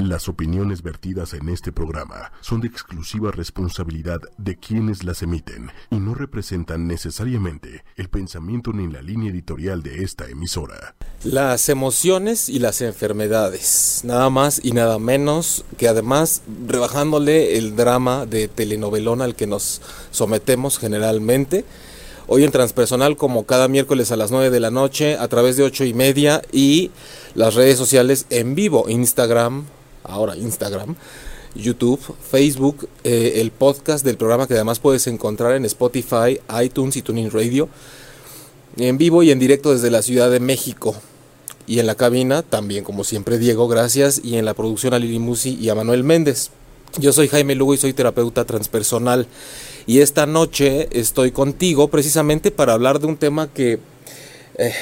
Las opiniones vertidas en este programa son de exclusiva responsabilidad de quienes las emiten y no representan necesariamente el pensamiento ni la línea editorial de esta emisora. Las emociones y las enfermedades, nada más y nada menos que además rebajándole el drama de telenovelón al que nos sometemos generalmente. Hoy en Transpersonal, como cada miércoles a las 9 de la noche, a través de 8 y media y las redes sociales en vivo, Instagram, ahora Instagram, YouTube, Facebook, eh, el podcast del programa que además puedes encontrar en Spotify, iTunes y Tuning Radio, en vivo y en directo desde la Ciudad de México. Y en la cabina, también como siempre Diego, gracias, y en la producción a Lili Musi y a Manuel Méndez. Yo soy Jaime Lugo y soy terapeuta transpersonal. Y esta noche estoy contigo precisamente para hablar de un tema que... Eh,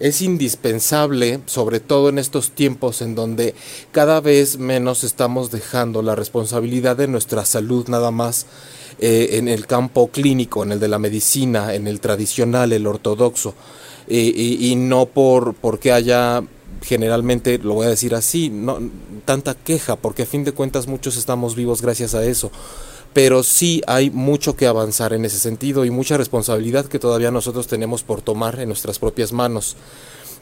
es indispensable, sobre todo en estos tiempos en donde cada vez menos estamos dejando la responsabilidad de nuestra salud nada más eh, en el campo clínico, en el de la medicina, en el tradicional, el ortodoxo, y, no por porque haya generalmente, lo voy a decir así, no tanta queja, porque a fin de cuentas muchos estamos vivos gracias a eso pero sí hay mucho que avanzar en ese sentido y mucha responsabilidad que todavía nosotros tenemos por tomar en nuestras propias manos,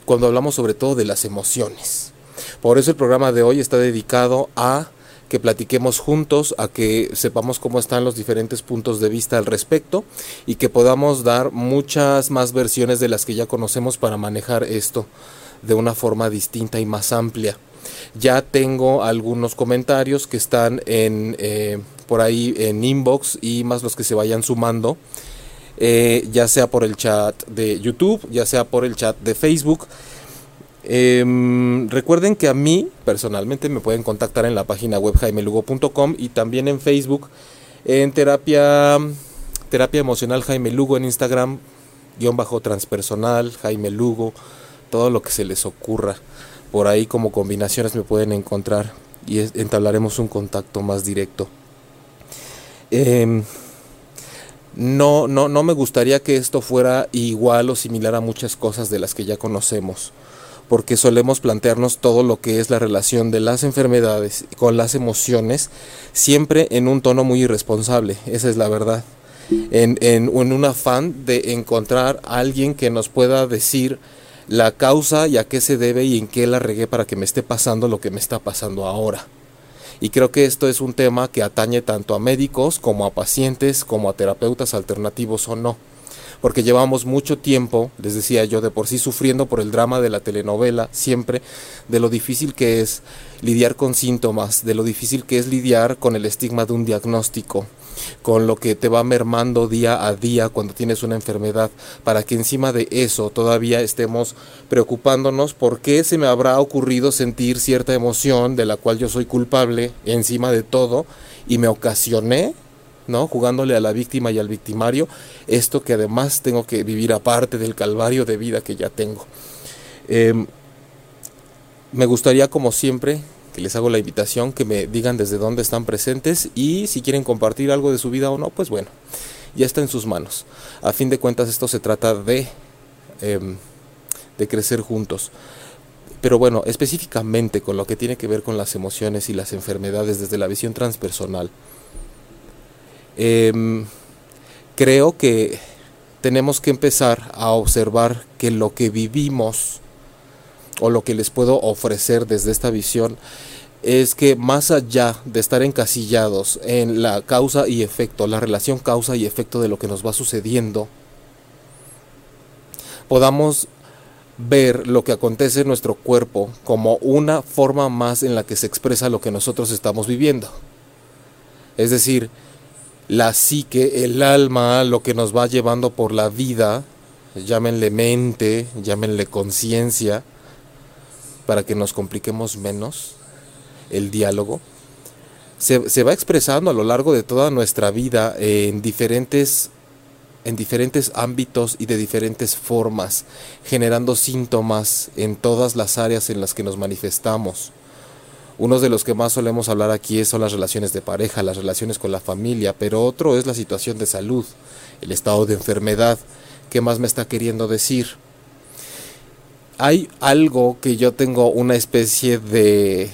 cuando hablamos sobre todo de las emociones. Por eso el programa de hoy está dedicado a que platiquemos juntos, a que sepamos cómo están los diferentes puntos de vista al respecto y que podamos dar muchas más versiones de las que ya conocemos para manejar esto de una forma distinta y más amplia. Ya tengo algunos comentarios que están en, eh, por ahí en inbox y más los que se vayan sumando, eh, ya sea por el chat de YouTube, ya sea por el chat de Facebook. Em, recuerden que a mí personalmente me pueden contactar en la página web jaimelugo.com y también en Facebook en terapia terapia emocional Jaime Lugo en Instagram guion bajo transpersonal Jaime Lugo todo lo que se les ocurra por ahí como combinaciones me pueden encontrar y entablaremos un contacto más directo. Em, no, no, no me gustaría que esto fuera igual o similar a muchas cosas de las que ya conocemos, porque solemos plantearnos todo lo que es la relación de las enfermedades con las emociones, siempre en un tono muy irresponsable, esa es la verdad. En, en, en un afán de encontrar a alguien que nos pueda decir la causa y a qué se debe y en qué la regué para que me esté pasando lo que me está pasando ahora. Y creo que esto es un tema que atañe tanto a médicos como a pacientes, como a terapeutas alternativos o no. Porque llevamos mucho tiempo, les decía yo, de por sí sufriendo por el drama de la telenovela, siempre, de lo difícil que es lidiar con síntomas, de lo difícil que es lidiar con el estigma de un diagnóstico, con lo que te va mermando día a día cuando tienes una enfermedad, para que encima de eso todavía estemos preocupándonos por qué se me habrá ocurrido sentir cierta emoción de la cual yo soy culpable encima de todo y me ocasioné ¿no? Jugándole a la víctima y al victimario, esto que además tengo que vivir aparte del calvario de vida que ya tengo. Em, me gustaría, como siempre, que les hago la invitación, que me digan desde dónde están presentes y si quieren compartir algo de su vida o no, pues bueno, ya está en sus manos. A fin de cuentas esto se trata de, em, de crecer juntos. Pero bueno, específicamente con lo que tiene que ver con las emociones y las enfermedades desde la visión transpersonal, em, creo que tenemos que empezar a observar que lo que vivimos o lo que les puedo ofrecer desde esta visión es que más allá de estar encasillados en la causa y efecto, la relación causa y efecto de lo que nos va sucediendo, podamos ver lo que acontece en nuestro cuerpo como una forma más en la que se expresa lo que nosotros estamos viviendo. Es decir, la psique, el alma, lo que nos va llevando por la vida, llámenle mente, llámenle conciencia, para que nos compliquemos menos el diálogo, se, se, va expresando a lo largo de toda nuestra vida en diferentes, en diferentes ámbitos y de diferentes formas, generando síntomas en todas las áreas en las que nos manifestamos. Uno de los que más solemos hablar aquí son las relaciones de pareja, las relaciones con la familia, pero otro es la situación de salud, el estado de enfermedad. ¿Qué más me está queriendo decir? Hay algo que yo tengo una especie de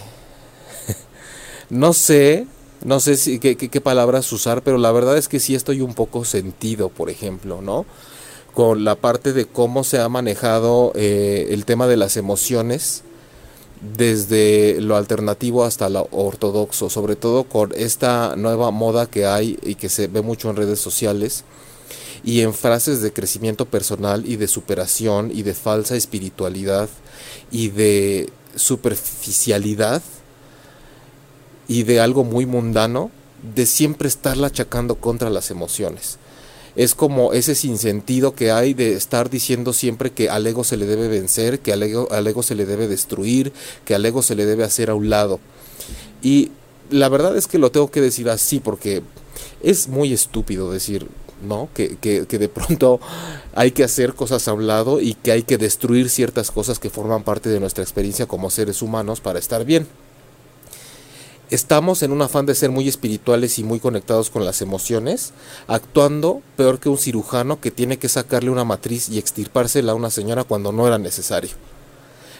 no sé, no sé si, qué, qué, palabras usar, pero la verdad es que sí estoy un poco sentido, por ejemplo, ¿no? Con la parte de cómo se ha manejado eh, el tema de las emociones desde lo alternativo hasta lo ortodoxo, sobre todo con esta nueva moda que hay y que se ve mucho en redes sociales y en frases de crecimiento personal y de superación y de falsa espiritualidad y de superficialidad y de algo muy mundano, de siempre estarla achacando contra las emociones. Es como ese sinsentido que hay de estar diciendo siempre que al ego se le debe vencer, que al ego, se le debe destruir, que al ego se le debe hacer a un lado. Y la verdad es que lo tengo que decir así porque es muy estúpido decir, ¿no? Que, que, que, de pronto hay que hacer cosas a un lado y que hay que destruir ciertas cosas que forman parte de nuestra experiencia como seres humanos para estar bien estamos en un afán de ser muy espirituales y muy conectados con las emociones, actuando peor que un cirujano que tiene que sacarle una matriz y extirpársela a una señora cuando no era necesario.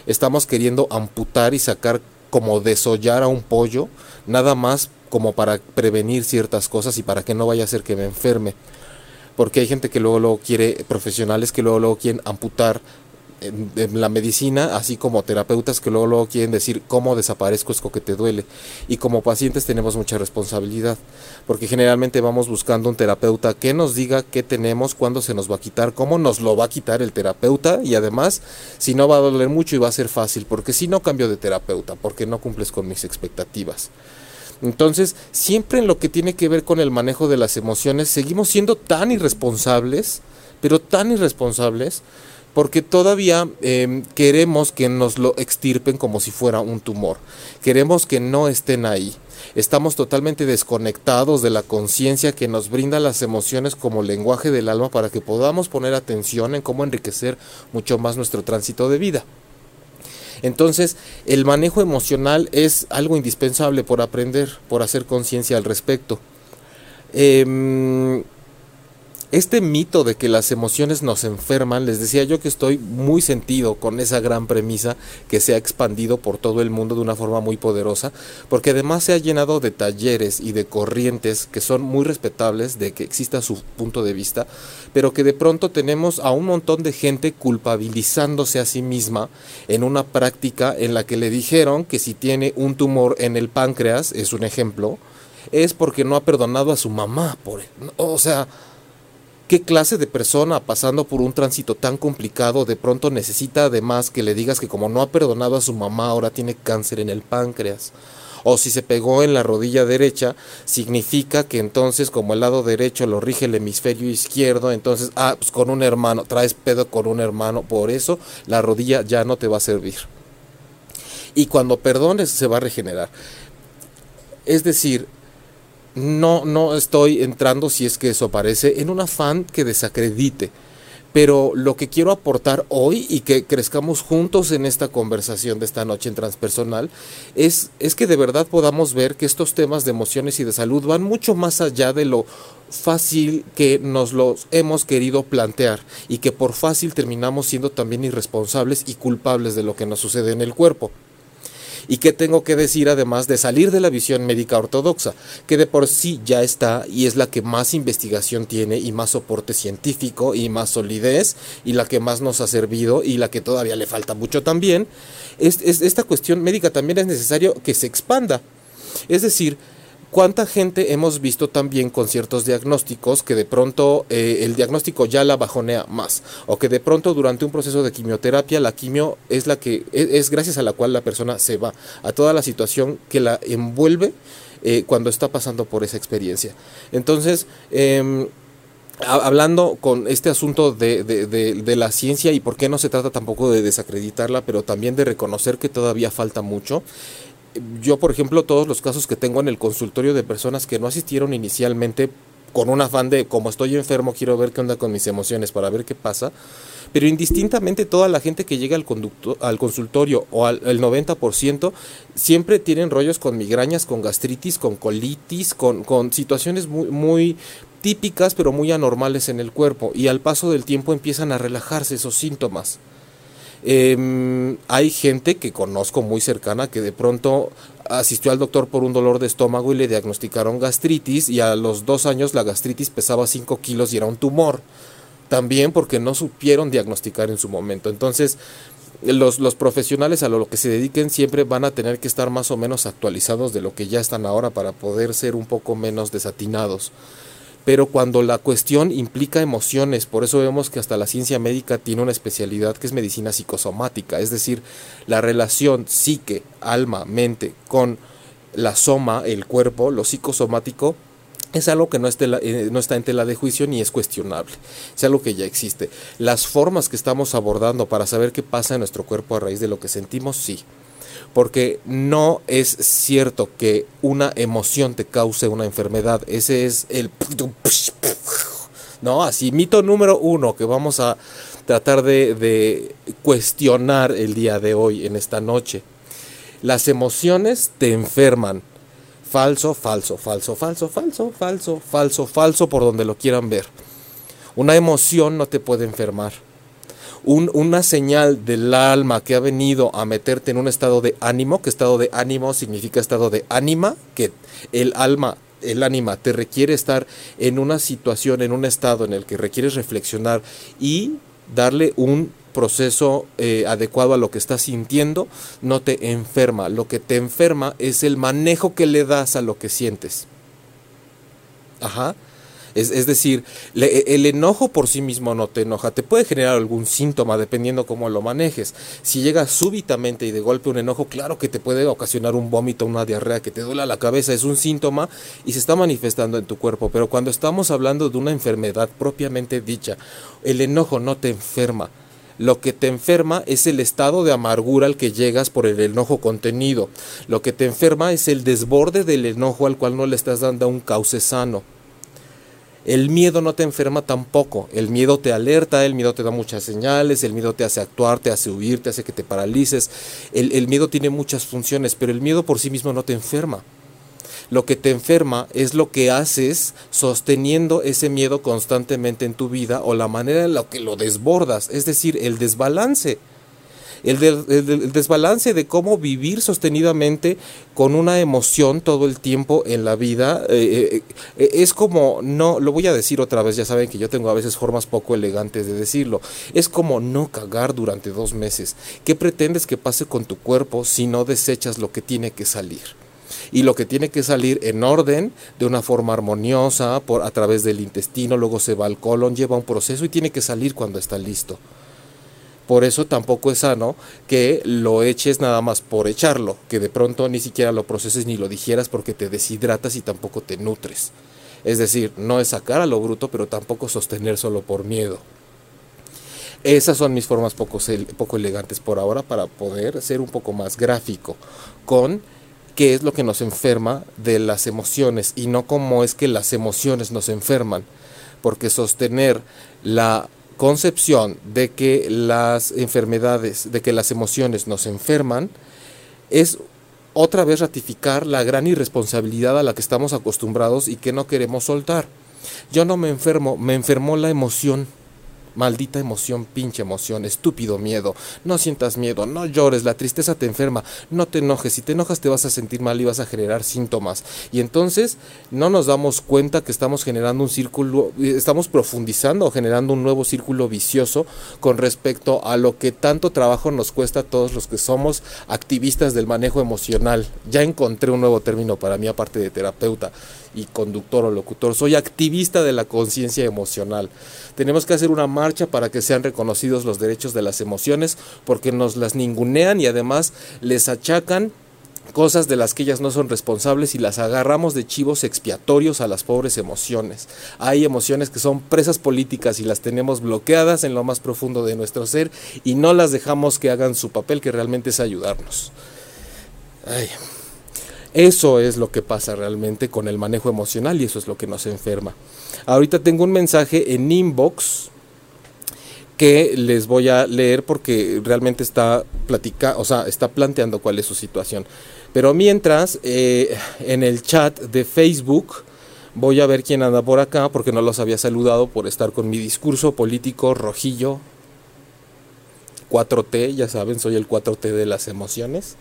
Estamos queriendo amputar y sacar como desollar a un pollo, nada más como para prevenir ciertas cosas y para que no vaya a ser que me enferme. Porque hay gente que luego, luego quiere, profesionales que luego, luego quieren amputar la medicina, así como terapeutas que luego, luego quieren decir cómo desaparezco es que te duele. Y como pacientes tenemos mucha responsabilidad, porque generalmente vamos buscando un terapeuta que nos diga qué tenemos, cuándo se nos va a quitar, cómo nos lo va a quitar el terapeuta y además si no va a doler mucho y va a ser fácil, porque si no cambio de terapeuta, porque no cumples con mis expectativas. Entonces, siempre en lo que tiene que ver con el manejo de las emociones, seguimos siendo tan irresponsables, pero tan irresponsables, porque todavía em, queremos que nos lo extirpen como si fuera un tumor. Queremos que no estén ahí. Estamos totalmente desconectados de la conciencia que nos brinda las emociones como lenguaje del alma para que podamos poner atención en cómo enriquecer mucho más nuestro tránsito de vida. Entonces, el manejo emocional es algo indispensable por aprender, por hacer conciencia al respecto. Eh, este mito de que las emociones nos enferman, les decía yo que estoy muy sentido con esa gran premisa que se ha expandido por todo el mundo de una forma muy poderosa, porque además se ha llenado de talleres y de corrientes que son muy respetables de que exista su punto de vista, pero que de pronto tenemos a un montón de gente culpabilizándose a sí misma en una práctica en la que le dijeron que si tiene un tumor en el páncreas, es un ejemplo, es porque no ha perdonado a su mamá, por, o sea, ¿Qué clase de persona pasando por un tránsito tan complicado de pronto necesita además que le digas que como no ha perdonado a su mamá ahora tiene cáncer en el páncreas? O si se pegó en la rodilla derecha, significa que entonces como el lado derecho lo rige el hemisferio izquierdo, entonces, ah, pues con un hermano, traes pedo con un hermano, por eso la rodilla ya no te va a servir. Y cuando perdones se va a regenerar. Es decir, no, no estoy entrando, si es que eso parece, en un afán que desacredite. Pero lo que quiero aportar hoy y que crezcamos juntos en esta conversación de esta noche en transpersonal es, es que de verdad podamos ver que estos temas de emociones y de salud van mucho más allá de lo fácil que nos los hemos querido plantear y que por fácil terminamos siendo también irresponsables y culpables de lo que nos sucede en el cuerpo. ¿Y qué tengo que decir además de salir de la visión médica ortodoxa, que de por sí ya está y es la que más investigación tiene y más soporte científico y más solidez y la que más nos ha servido y la que todavía le falta mucho también? Es, esta cuestión médica también es necesario que se expanda. Es decir, ¿Cuánta gente hemos visto también con ciertos diagnósticos que de pronto eh, el diagnóstico ya la bajonea más? O que de pronto durante un proceso de quimioterapia la quimio es la que e, es, gracias a la cual la persona se va a toda la situación que la envuelve eh, cuando está pasando por esa experiencia. Entonces, em, hablando con este asunto de, de, la ciencia y por qué no se trata tampoco de desacreditarla, pero también de reconocer que todavía falta mucho, yo, por ejemplo, todos los casos que tengo en el consultorio de personas que no asistieron inicialmente con un afán de como estoy enfermo, quiero ver qué onda con mis emociones para ver qué pasa, pero indistintamente toda la gente que llega al, al consultorio o al el 90% siempre tienen rollos con migrañas, con gastritis, con colitis, con, con situaciones muy, muy típicas pero muy anormales en el cuerpo y al paso del tiempo empiezan a relajarse esos síntomas. Em, hay gente que conozco muy cercana que de pronto asistió al doctor por un dolor de estómago y le diagnosticaron gastritis y a los dos años la gastritis pesaba 5 kilos y era un tumor. También porque no supieron diagnosticar en su momento. Entonces, los, los, profesionales a lo que se dediquen siempre van a tener que estar más o menos actualizados de lo que ya están ahora para poder ser un poco menos desatinados pero cuando la cuestión implica emociones, por eso vemos que hasta la ciencia médica tiene una especialidad que es medicina psicosomática, es decir, la relación psique, alma, mente con la soma, el cuerpo, lo psicosomático, es algo que no, eh, está en tela de juicio ni es cuestionable, es algo que ya existe. Las formas que estamos abordando para saber qué pasa en nuestro cuerpo a raíz de lo que sentimos, sí, porque no es cierto que una emoción te cause una enfermedad. Ese es el... No, así, mito número uno que vamos a tratar de, de cuestionar el día de hoy, en esta noche. Las emociones te enferman. Falso, falso, falso, falso, falso, falso, falso, falso, por donde lo quieran ver. Una emoción no te puede enfermar una señal del alma que ha venido a meterte en un estado de ánimo, que estado de ánimo significa estado de ánima, que el alma el ánima te requiere estar en una situación, en un estado en el que requieres reflexionar y darle un proceso eh, adecuado a lo que estás sintiendo, no te enferma. Lo que te enferma es el manejo que le das a lo que sientes. Ajá. Es, decir, e, el enojo por sí mismo no te enoja, te puede generar algún síntoma dependiendo cómo lo manejes. Si llega súbitamente y de golpe un enojo, claro que te puede ocasionar un vómito, una diarrea, que te duele la cabeza, es un síntoma y se está manifestando en tu cuerpo. Pero cuando estamos hablando de una enfermedad propiamente dicha, el enojo no te enferma. Lo que te enferma es el estado de amargura al que llegas por el enojo contenido. Lo que te enferma es el desborde del enojo al cual no le estás dando un cauce sano. El miedo no te enferma tampoco. El miedo te alerta, el miedo te da muchas señales, el miedo te hace actuar, te hace huir, te hace que te paralices. El, miedo tiene muchas funciones, pero el miedo por sí mismo no te enferma. Lo que te enferma es lo que haces sosteniendo ese miedo constantemente en tu vida o la manera en la que lo desbordas, es decir, el desbalance el, desbalance de cómo vivir sostenidamente con una emoción todo el tiempo en la vida eh, eh, eh, es como no lo voy a decir otra vez ya saben que yo tengo a veces formas poco elegantes de decirlo es como no cagar durante dos meses qué pretendes que pase con tu cuerpo si no desechas lo que tiene que salir y lo que tiene que salir en orden, de una forma armoniosa, por, a través del intestino, luego se va al colon, lleva un proceso y tiene que salir cuando está listo. Por eso tampoco es sano que lo eches nada más por echarlo, que de pronto ni siquiera lo proceses ni lo digieras porque te deshidratas y tampoco te nutres. Es decir, no es sacar a lo bruto, pero tampoco sostener solo por miedo. Esas son mis formas poco, poco elegantes por ahora para poder ser un poco más gráfico con qué es lo que nos enferma de las emociones y no cómo es que las emociones nos enferman. Porque sostener la concepción de que las enfermedades, de que las emociones nos enferman, es otra vez ratificar la gran irresponsabilidad a la que estamos acostumbrados y que no queremos soltar. Yo no me enfermo, me enfermó la emoción. Maldita emoción, pinche emoción, estúpido miedo. No sientas miedo, no llores, la tristeza te enferma. No te enojes, si te enojas te vas a sentir mal y vas a generar síntomas. Y entonces no nos damos cuenta que estamos generando un círculo, estamos profundizando o generando un nuevo círculo vicioso con respecto a lo que tanto trabajo nos cuesta a todos los que somos activistas del manejo emocional. Ya encontré un nuevo término para mí aparte de terapeuta y conductor o locutor. Soy activista de la conciencia emocional. Tenemos que hacer una marcha para que sean reconocidos los derechos de las emociones porque nos las ningunean y además les achacan cosas de las que ellas no son responsables y las agarramos de chivos expiatorios a las pobres emociones. Hay emociones que son presas políticas y las tenemos bloqueadas en lo más profundo de nuestro ser y no las dejamos que hagan su papel que realmente es ayudarnos. Ay. Eso es lo que pasa realmente con el manejo emocional y eso es lo que nos enferma. Ahorita tengo un mensaje en inbox que les voy a leer porque realmente está platica, o sea, está planteando cuál es su situación. Pero mientras, eh, en el chat de Facebook, voy a ver quién anda por acá porque no los había saludado por estar con mi discurso político rojillo 4T, ya saben, soy el 4T de las emociones.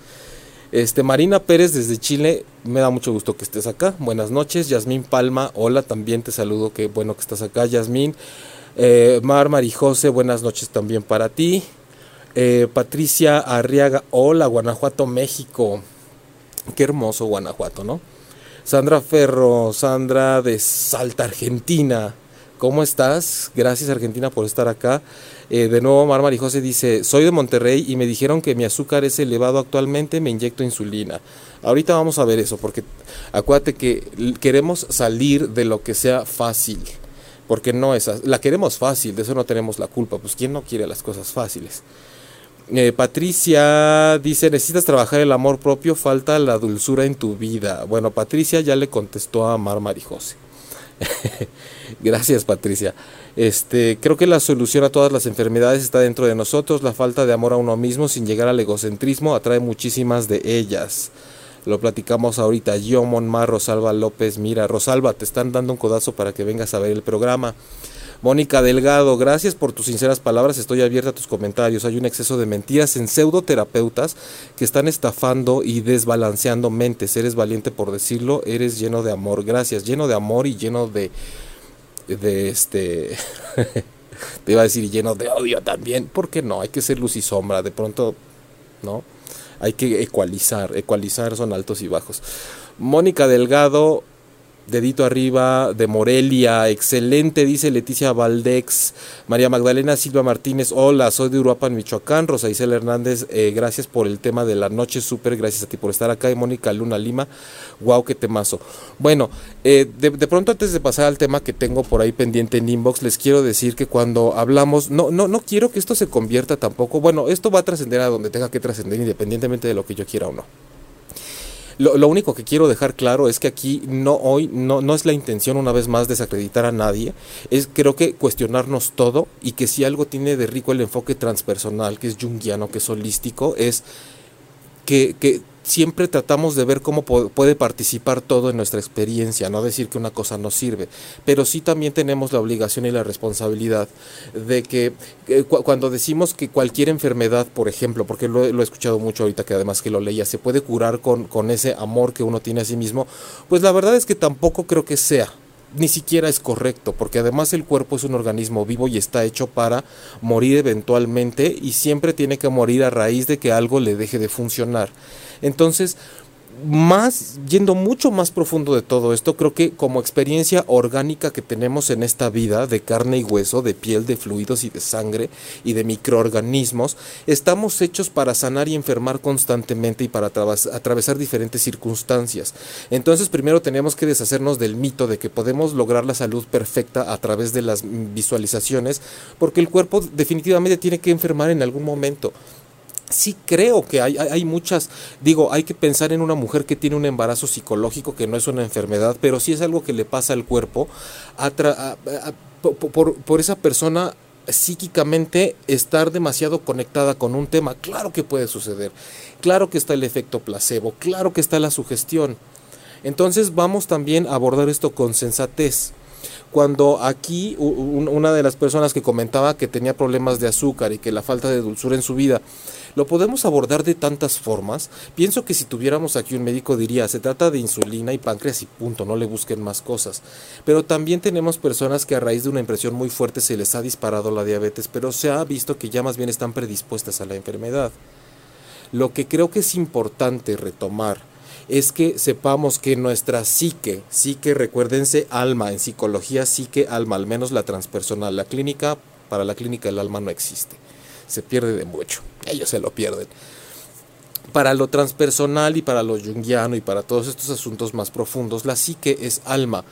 Este, Marina Pérez desde Chile, me da mucho gusto que estés acá. Buenas noches. Yasmín Palma, hola, también te saludo, qué bueno que estás acá, Yasmín. Eh, Mar Marijose, buenas noches también para ti. Eh, Patricia Arriaga, hola, Guanajuato, México. Qué hermoso Guanajuato, ¿no? Sandra Ferro, Sandra de Salta, Argentina. ¿Cómo estás? Gracias Argentina por estar acá. Eh, de nuevo, Mar Marijose dice, soy de Monterrey y me dijeron que mi azúcar es elevado actualmente, me inyecto insulina. Ahorita vamos a ver eso, porque acuérdate que queremos salir de lo que sea fácil, porque no es, la queremos fácil, de eso no tenemos la culpa, pues ¿quién no quiere las cosas fáciles? Eh, Patricia dice, necesitas trabajar el amor propio, falta la dulzura en tu vida. Bueno, Patricia ya le contestó a Mar Marijose. Gracias, Patricia. Este, creo que la solución a todas las enfermedades está dentro de nosotros. La falta de amor a uno mismo sin llegar al egocentrismo atrae muchísimas de ellas. Lo platicamos ahorita. Yo, Monmar, Rosalba López. Mira, Rosalba, te están dando un codazo para que vengas a ver el programa. Mónica Delgado, gracias por tus sinceras palabras. Estoy abierta a tus comentarios. Hay un exceso de mentiras en pseudoterapeutas que están estafando y desbalanceando mentes. Eres valiente por decirlo. Eres lleno de amor. Gracias. Lleno de amor y lleno de. De este. te iba a decir lleno de odio también. ¿Por qué no? Hay que ser luz y sombra. De pronto, ¿no? Hay que ecualizar. Ecualizar son altos y bajos. Mónica Delgado, dedito arriba de Morelia, excelente, dice Leticia Valdex, María Magdalena Silva Martínez, hola, soy de Uruapan, Michoacán, Rosa Isela Hernández, eh, gracias por el tema de la noche, súper, gracias a ti por estar acá, y Mónica Luna Lima, wow, qué temazo. Bueno, eh, de, de, pronto antes de pasar al tema que tengo por ahí pendiente en inbox, les quiero decir que cuando hablamos, no, no, no quiero que esto se convierta tampoco, bueno, esto va a trascender a donde tenga que trascender, independientemente de lo que yo quiera o no. Lo, lo, único que quiero dejar claro es que aquí no hoy no, no es la intención una vez más desacreditar a nadie, es creo que cuestionarnos todo y que si algo tiene de rico el enfoque transpersonal, que es junguiano, que es holístico, es que, que siempre tratamos de ver cómo puede participar todo en nuestra experiencia, no decir que una cosa no sirve, pero sí también tenemos la obligación y la responsabilidad de que eh, cu cuando decimos que cualquier enfermedad, por ejemplo, porque lo, lo, he escuchado mucho ahorita que además que lo leía, se puede curar con, con ese amor que uno tiene a sí mismo, pues la verdad es que tampoco creo que sea ni siquiera es correcto, porque además el cuerpo es un organismo vivo y está hecho para morir eventualmente y siempre tiene que morir a raíz de que algo le deje de funcionar. Entonces, más, yendo mucho más profundo de todo esto, creo que como experiencia orgánica que tenemos en esta vida, de carne y hueso, de piel, de fluidos y de sangre y de microorganismos, estamos hechos para sanar y enfermar constantemente y para atravesar diferentes circunstancias. Entonces, primero tenemos que deshacernos del mito de que podemos lograr la salud perfecta a través de las visualizaciones, porque el cuerpo definitivamente tiene que enfermar en algún momento sí creo que hay, hay, muchas, digo, hay que pensar en una mujer que tiene un embarazo psicológico que no es una enfermedad, pero sí es algo que le pasa al cuerpo por, por esa persona psíquicamente estar demasiado conectada con un tema. Claro que puede suceder, claro que está el efecto placebo, claro que está la sugestión. Entonces vamos también a abordar esto con sensatez cuando aquí una de las personas que comentaba que tenía problemas de azúcar y que la falta de dulzura en su vida, lo podemos abordar de tantas formas. Pienso que si tuviéramos aquí un médico diría, se trata de insulina y páncreas y punto, no le busquen más cosas. Pero también tenemos personas que a raíz de una impresión muy fuerte se les ha disparado la diabetes, pero se ha visto que ya más bien están predispuestas a la enfermedad. Lo que creo que es importante retomar es que sepamos que nuestra psique, psique, recuérdense, alma, en psicología psique, alma, al menos la transpersonal, la clínica, para la clínica el alma no existe, se pierde de mucho, ellos se lo pierden. Para lo transpersonal y para lo junguiano y para todos estos asuntos más profundos, la psique es alma,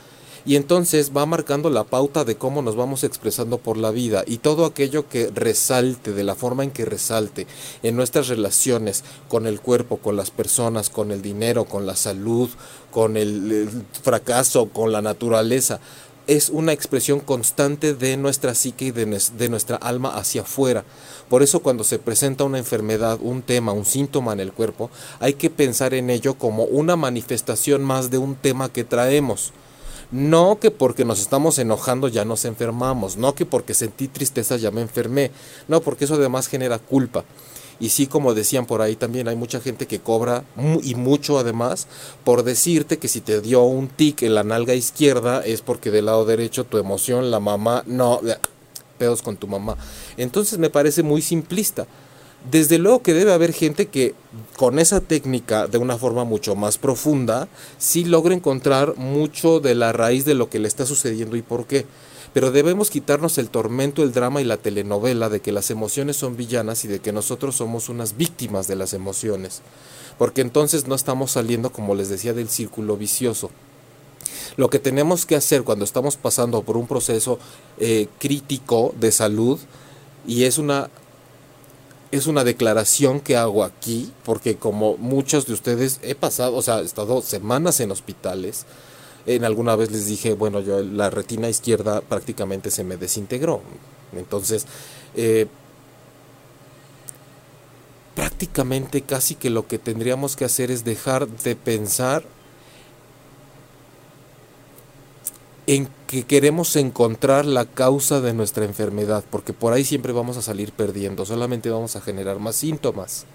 y entonces va marcando la pauta de cómo nos vamos expresando por la vida y todo aquello que resalte de la forma en que resalte en nuestras relaciones con el cuerpo, con las personas, con el dinero, con la salud, con el, el fracaso, con la naturaleza, es una expresión constante de nuestra psique y de, nuestra alma hacia afuera. Por eso cuando se presenta una enfermedad, un tema, un síntoma en el cuerpo, hay que pensar en ello como una manifestación más de un tema que traemos No que porque nos estamos enojando ya nos enfermamos, no que porque sentí tristeza ya me enfermé, no, porque eso además genera culpa. Y sí, como decían por ahí también, hay mucha gente que cobra y mucho además por decirte que si te dio un tic en la nalga izquierda es porque del lado derecho tu emoción, la mamá, no, pedos con tu mamá. Entonces me parece muy simplista. Desde luego que debe haber gente que con esa técnica, de una forma mucho más profunda, sí logra encontrar mucho de la raíz de lo que le está sucediendo y por qué. Pero debemos quitarnos el tormento, el drama y la telenovela de que las emociones son villanas y de que nosotros somos unas víctimas de las emociones. Porque entonces no estamos saliendo, como les decía, del círculo vicioso. Lo que tenemos que hacer cuando estamos pasando por un proceso eh, crítico de salud, y es una es una declaración que hago aquí, porque como muchos de ustedes he pasado, o sea, he estado semanas en hospitales. En alguna vez les dije, bueno, yo la retina izquierda prácticamente se me desintegró. Entonces, eh, prácticamente casi que lo que tendríamos que hacer es dejar de pensar en que queremos encontrar la causa de nuestra enfermedad, porque por ahí siempre vamos a salir perdiendo, solamente vamos a generar más síntomas.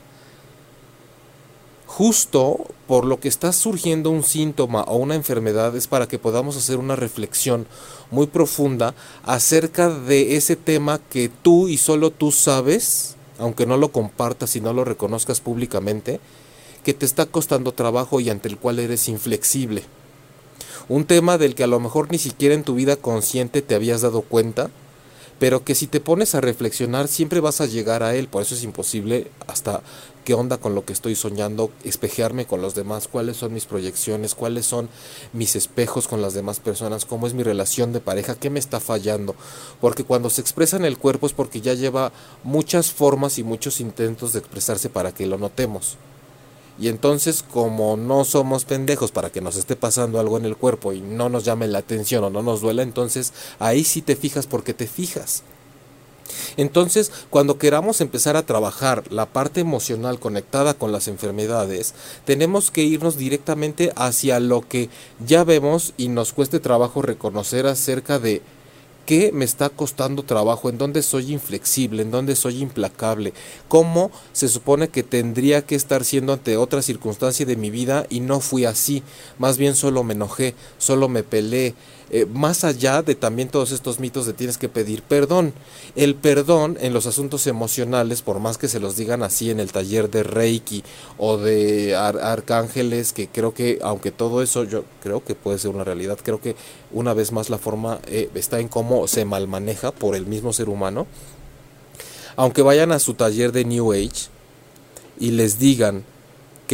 Justo por lo que está surgiendo un síntoma o una enfermedad es para que podamos hacer una reflexión muy profunda acerca de ese tema que tú y solo tú sabes, aunque no lo compartas y no lo reconozcas públicamente, que te está costando trabajo y ante el cual eres inflexible. Un tema del que a lo mejor ni siquiera en tu vida consciente te habías dado cuenta, pero que si te pones a reflexionar siempre vas a llegar a él, por eso es imposible hasta qué onda con lo que estoy soñando, espejearme con los demás, cuáles son mis proyecciones, cuáles son mis espejos con las demás personas, cómo es mi relación de pareja, qué me está fallando, porque cuando se expresa en el cuerpo es porque ya lleva muchas formas y muchos intentos de expresarse para que lo notemos. Y entonces, como no somos pendejos para que nos esté pasando algo en el cuerpo y no nos llame la atención o no nos duela, entonces ahí sí te fijas porque te fijas. Entonces, cuando queramos empezar a trabajar la parte emocional conectada con las enfermedades, tenemos que irnos directamente hacia lo que ya vemos y nos cueste trabajo reconocer acerca de qué me está costando trabajo, en dónde soy inflexible, en dónde soy implacable, cómo se supone que tendría que estar siendo ante otra circunstancia de mi vida y no fui así, más bien solo me enojé, solo me peleé, eh, más allá de también todos estos mitos de tienes que pedir perdón. El perdón en los asuntos emocionales, por más que se los digan así en el taller de Reiki o de arcángeles, que creo que, aunque todo eso yo creo que puede ser una realidad, creo que una vez más la forma eh, está en cómo se malmaneja por el mismo ser humano. Aunque vayan a su taller de New Age y les digan,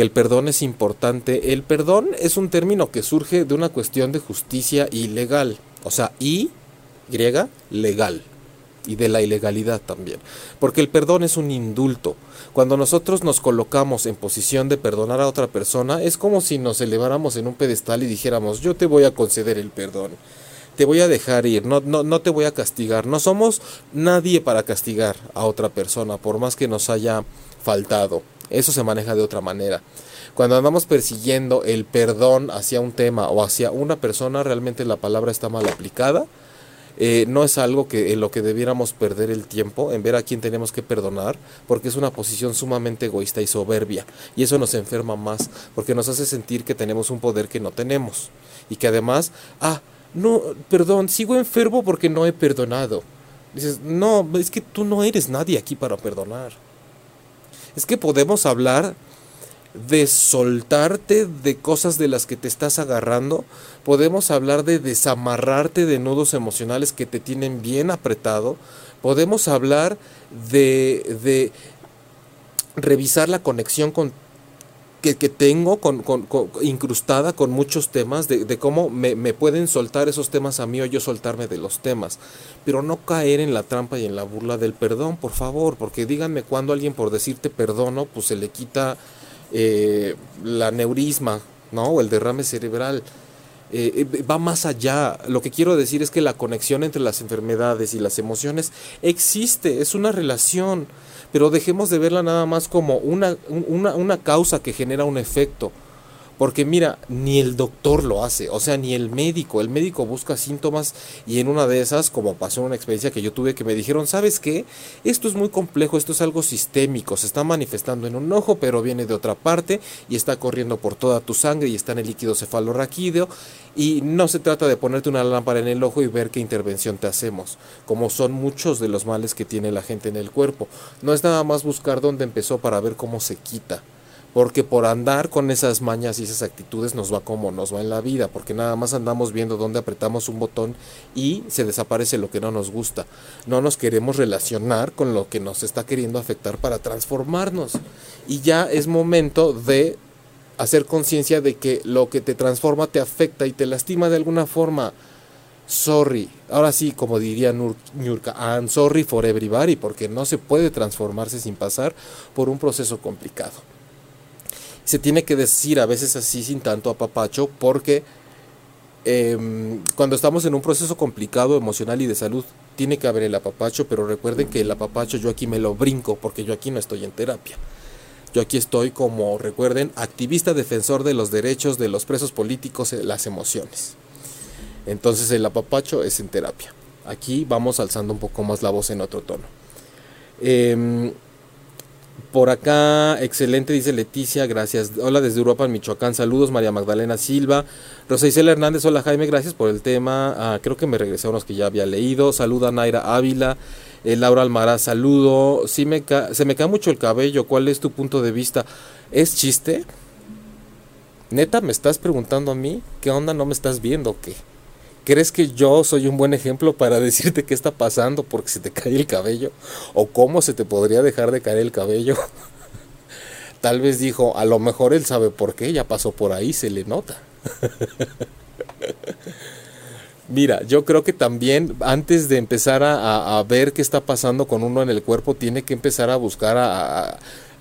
que el perdón es importante. El perdón es un término que surge de una cuestión de justicia ilegal, o sea, y griega legal y de la ilegalidad también, porque el perdón es un indulto. Cuando nosotros nos colocamos en posición de perdonar a otra persona, es como si nos eleváramos en un pedestal y dijéramos, yo te voy a conceder el perdón, te voy a dejar ir, no, no, no te voy a castigar. No somos nadie para castigar a otra persona, por más que nos haya faltado. Eso se maneja de otra manera. Cuando andamos persiguiendo el perdón hacia un tema o hacia una persona, realmente la palabra está mal aplicada. Eh, no es algo que en lo que debiéramos perder el tiempo en ver a quién tenemos que perdonar, porque es una posición sumamente egoísta y soberbia. Y eso nos enferma más, porque nos hace sentir que tenemos un poder que no tenemos. Y que además, ah, no, perdón, sigo enfermo porque no he perdonado. Dices, no, es que tú no eres nadie aquí para perdonar es que podemos hablar de soltarte de cosas de las que te estás agarrando, podemos hablar de desamarrarte de nudos emocionales que te tienen bien apretado, podemos hablar de, de revisar la conexión con que, tengo con, incrustada con muchos temas, de, cómo me, pueden soltar esos temas a mí o yo soltarme de los temas. Pero no caer en la trampa y en la burla del perdón, por favor, porque díganme cuando alguien por decirte perdono, pues se le quita eh, la neurisma, ¿no? O el derrame cerebral. Eh, eh, va más allá. Lo que quiero decir es que la conexión entre las enfermedades y las emociones existe, es una relación pero dejemos de verla nada más como una, una, una causa que genera un efecto. Porque mira, ni el doctor lo hace, o sea, ni el médico. El médico busca síntomas y en una de esas, como pasó en una experiencia que yo tuve, que me dijeron, ¿sabes qué? Esto es muy complejo, esto es algo sistémico, se está manifestando en un ojo, pero viene de otra parte y está corriendo por toda tu sangre y está en el líquido cefalorraquídeo. Y no se trata de ponerte una lámpara en el ojo y ver qué intervención te hacemos, como son muchos de los males que tiene la gente en el cuerpo. No es nada más buscar dónde empezó para ver cómo se quita porque por andar con esas mañas y esas actitudes nos va como nos va en la vida, porque nada más andamos viendo dónde apretamos un botón y se desaparece lo que no nos gusta. No nos queremos relacionar con lo que nos está queriendo afectar para transformarnos. Y ya es momento de hacer conciencia de que lo que te transforma te afecta y te lastima de alguna forma. Sorry, ahora sí, como diría Nurka, I'm sorry for everybody, porque no se puede transformarse sin pasar por un proceso complicado se tiene que decir a veces así sin tanto apapacho porque em, cuando estamos en un proceso complicado emocional y de salud tiene que haber el apapacho, pero recuerden que el apapacho yo aquí me lo brinco porque yo aquí no estoy en terapia. Yo aquí estoy como, recuerden, activista defensor de los derechos de los presos políticos, eh, las emociones. Entonces el apapacho es en terapia. Aquí vamos alzando un poco más la voz en otro tono. Eh, por acá, excelente, dice Leticia, gracias. Hola desde Europa, Michoacán, saludos, María Magdalena Silva. Rosa Isela Hernández, hola Jaime, gracias por el tema. Ah, creo que me regresé a unos que ya había leído. Saluda Naira Ávila. Eh, Laura Almaraz, saludo. Sí me se me cae mucho el cabello, ¿cuál es tu punto de vista? ¿Es chiste? Neta, ¿me estás preguntando a mí? ¿Qué onda? ¿No me estás viendo qué? ¿Crees que yo soy un buen ejemplo para decirte qué está pasando porque se te cae el cabello? ¿O cómo se te podría dejar de caer el cabello? Tal vez dijo, a lo mejor él sabe por qué, ya pasó por ahí, se le nota. Mira, yo creo que también antes de empezar a, ver qué está pasando con uno en el cuerpo, tiene que empezar a buscar a, a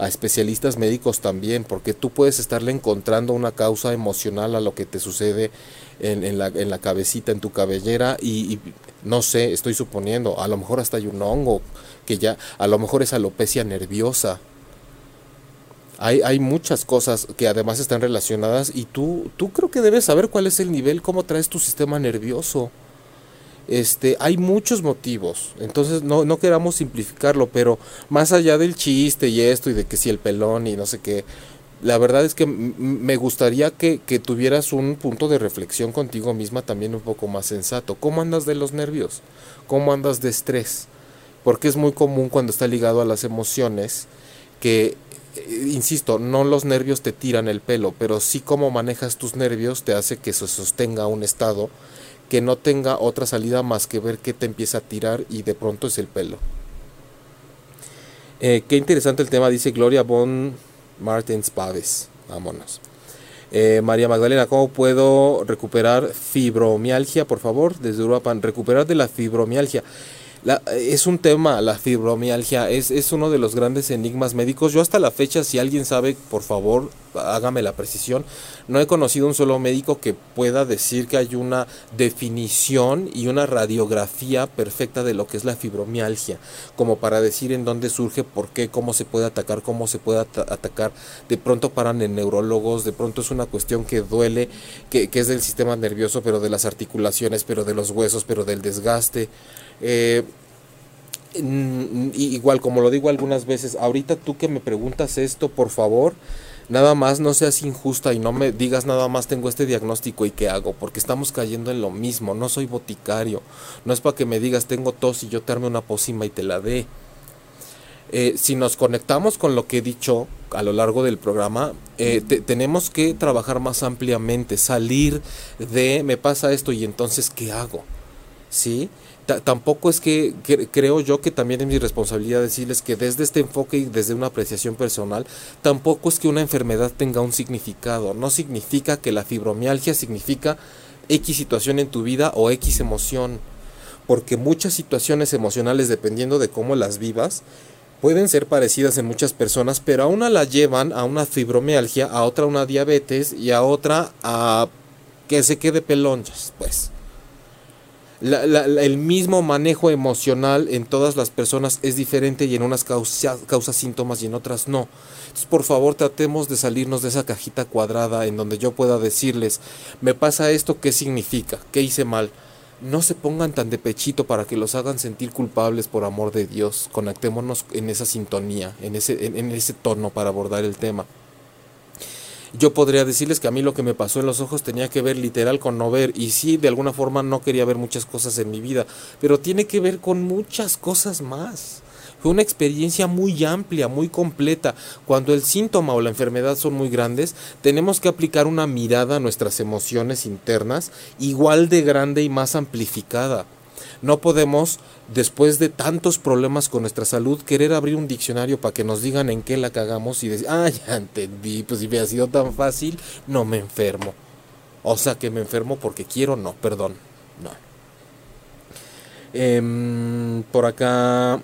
especialistas médicos también, porque tú puedes estarle encontrando una causa emocional a lo que te sucede en, la, en la, cabecita, en tu cabellera y, no sé, estoy suponiendo, a lo mejor hasta hay un hongo que ya, a lo mejor es alopecia nerviosa. Hay, hay muchas cosas que además están relacionadas y tú, tú creo que debes saber cuál es el nivel, cómo traes tu sistema nervioso. Este, hay muchos motivos, entonces no, no queramos simplificarlo, pero más allá del chiste y esto y de que si el pelón y no sé qué, la verdad es que me gustaría que, tuvieras un punto de reflexión contigo misma también un poco más sensato. ¿Cómo andas de los nervios? ¿Cómo andas de estrés? Porque es muy común cuando está ligado a las emociones que, eh, insisto, no los nervios te tiran el pelo, pero sí cómo manejas tus nervios te hace que se sostenga un estado que no tenga otra salida más que ver que te empieza a tirar y de pronto es el pelo. Eh, qué interesante el tema, dice Gloria Bon Martins Paves. Vámonos. Eh, María Magdalena, ¿cómo puedo recuperar fibromialgia, por favor? Desde Europa, recuperar de la fibromialgia es un tema, la fibromialgia, es, es uno de los grandes enigmas médicos. Yo hasta la fecha, si alguien sabe, por favor, hágame la precisión. No he conocido un solo médico que pueda decir que hay una definición y una radiografía perfecta de lo que es la fibromialgia, como para decir en dónde surge, por qué, cómo se puede atacar, cómo se puede atacar. De pronto paran en neurólogos, de pronto es una cuestión que duele, que, que es del sistema nervioso, pero de las articulaciones, pero de los huesos, pero del desgaste. Eh, igual como lo digo algunas veces, ahorita tú que me preguntas esto, por favor, nada más no seas injusta y no me digas nada más tengo este diagnóstico y qué hago, porque estamos cayendo en lo mismo, no soy boticario, no es para que me digas tengo tos y yo te arme una pócima y te la dé. Eh, si nos conectamos con lo que he dicho a lo largo del programa, eh, tenemos que trabajar más ampliamente, salir de me pasa esto y entonces ¿qué hago? ¿Sí? Tampoco es que, creo yo que también es mi responsabilidad decirles que desde este enfoque y desde una apreciación personal, tampoco es que una enfermedad tenga un significado. No significa que la fibromialgia significa X situación en tu vida o X emoción. Porque muchas situaciones emocionales, dependiendo de cómo las vivas, pueden ser parecidas en muchas personas, pero a una la llevan a una fibromialgia, a otra a una diabetes y a otra a que se quede pelonchas, pues. El mismo manejo emocional en todas las personas es diferente y en unas causa, causa síntomas y en otras no. Entonces, por favor, tratemos de salirnos de esa cajita cuadrada en donde yo pueda decirles, me pasa esto, ¿qué significa? ¿Qué hice mal? No se pongan tan de pechito para que los hagan sentir culpables por amor de Dios. Conectémonos en esa sintonía, en ese, en ese tono para abordar el tema. Yo podría decirles que a mí lo que me pasó en los ojos tenía que ver literal con no ver y sí, de alguna forma no quería ver muchas cosas en mi vida, pero tiene que ver con muchas cosas más. Fue una experiencia muy amplia, muy completa. Cuando el síntoma o la enfermedad son muy grandes, tenemos que aplicar una mirada a nuestras emociones internas igual de grande y más amplificada. No podemos, después de tantos problemas con nuestra salud, querer abrir un diccionario para que nos digan en qué la cagamos y decir, ah, ya entendí, pues si hubiera sido tan fácil, no me enfermo. O sea que me enfermo porque quiero, no, perdón, no. Em, por acá,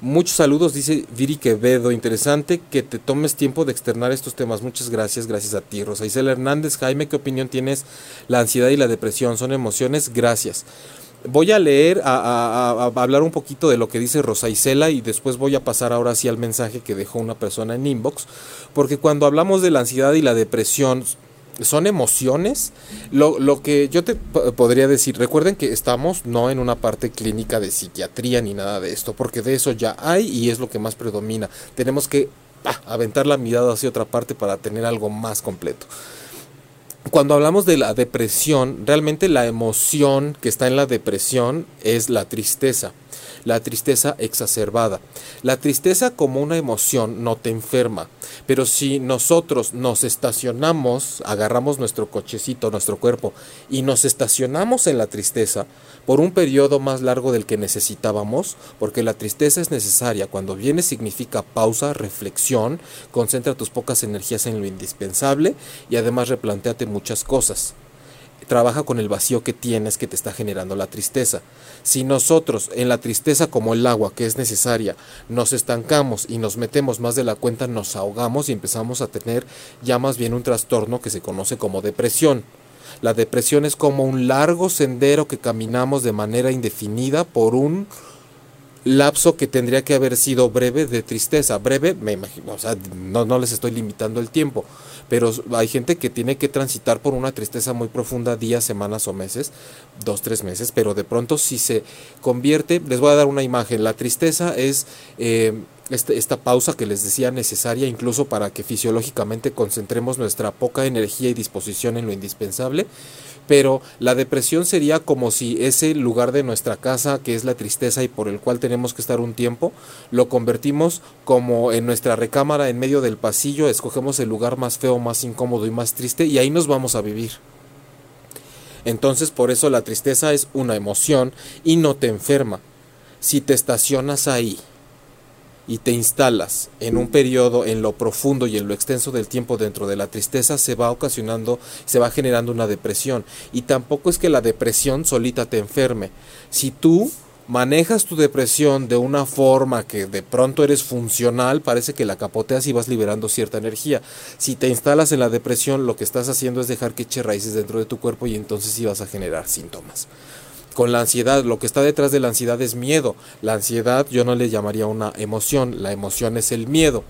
muchos saludos, dice Viri Quevedo, interesante que te tomes tiempo de externar estos temas. Muchas gracias, gracias a ti, Rosa Isela Hernández. Jaime, ¿qué opinión tienes? La ansiedad y la depresión son emociones, gracias. Voy a leer, a, hablar un poquito de lo que dice Rosa Isela y después voy a pasar ahora sí al mensaje que dejó una persona en inbox, porque cuando hablamos de la ansiedad y la depresión, son emociones. Lo, lo, que yo te podría decir, recuerden que estamos no en una parte clínica de psiquiatría ni nada de esto, porque de eso ya hay y es lo que más predomina. Tenemos que aventar la mirada hacia otra parte para tener algo más completo cuando hablamos de la depresión, realmente la emoción que está en la depresión es la tristeza, la tristeza exacerbada. La tristeza como una emoción no te enferma, pero si nosotros nos estacionamos, agarramos nuestro cochecito, nuestro cuerpo, y nos estacionamos en la tristeza, por un periodo más largo del que necesitábamos, porque la tristeza es necesaria. Cuando viene significa pausa, reflexión, concentra tus pocas energías en lo indispensable y además replanteate muchas cosas. Trabaja con el vacío que tienes que te está generando la tristeza. Si nosotros en la tristeza como el agua que es necesaria nos estancamos y nos metemos más de la cuenta, nos ahogamos y empezamos a tener ya más bien un trastorno que se conoce como depresión. La depresión es como un largo sendero que caminamos de manera indefinida por un lapso que tendría que haber sido breve de tristeza. Breve, me imagino, o sea, no, no les estoy limitando el tiempo, pero hay gente que tiene que transitar por una tristeza muy profunda días, semanas o meses, dos, tres meses, pero de pronto si se convierte, les voy a dar una imagen, la tristeza es... Eh, este, esta pausa que les decía necesaria incluso para que fisiológicamente concentremos nuestra poca energía y disposición en lo indispensable, pero la depresión sería como si ese lugar de nuestra casa que es la tristeza y por el cual tenemos que estar un tiempo, lo convertimos como en nuestra recámara en medio del pasillo, escogemos el lugar más feo, más incómodo y más triste y ahí nos vamos a vivir. Entonces por eso la tristeza es una emoción y no te enferma. Si te estacionas ahí, y te instalas en un periodo en lo profundo y en lo extenso del tiempo dentro de la tristeza, se va ocasionando, se va generando una depresión. Y tampoco es que la depresión solita te enferme. Si tú manejas tu depresión de una forma que de pronto eres funcional, parece que la capoteas y vas liberando cierta energía. Si te instalas en la depresión, lo que estás haciendo es dejar que eche raíces dentro de tu cuerpo y entonces vas a generar síntomas con la ansiedad. Lo que está detrás de la ansiedad es miedo. La ansiedad yo no le llamaría una emoción, la emoción es el miedo.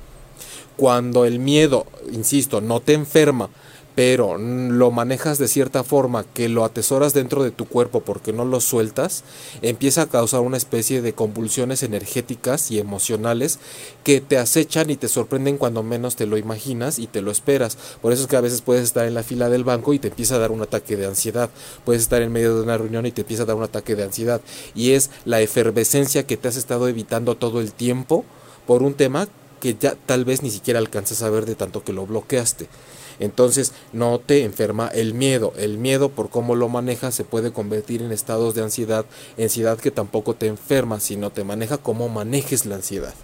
Cuando el miedo, insisto, no te enferma, pero lo manejas de cierta forma que lo atesoras dentro de tu cuerpo porque no lo sueltas, empieza a causar una especie de convulsiones energéticas y emocionales que te acechan y te sorprenden cuando menos te lo imaginas y te lo esperas. Por eso es que a veces puedes estar en la fila del banco y te empieza a dar un ataque de ansiedad. Puedes estar en medio de una reunión y te empieza a dar un ataque de ansiedad. Y es la efervescencia que te has estado evitando todo el tiempo por un tema que ya tal vez ni siquiera alcanzas a ver de tanto que lo bloqueaste. Entonces no te enferma el miedo. El miedo por cómo lo manejas se puede convertir en estados de ansiedad, ansiedad que tampoco te enferma, sino te maneja cómo manejes la ansiedad.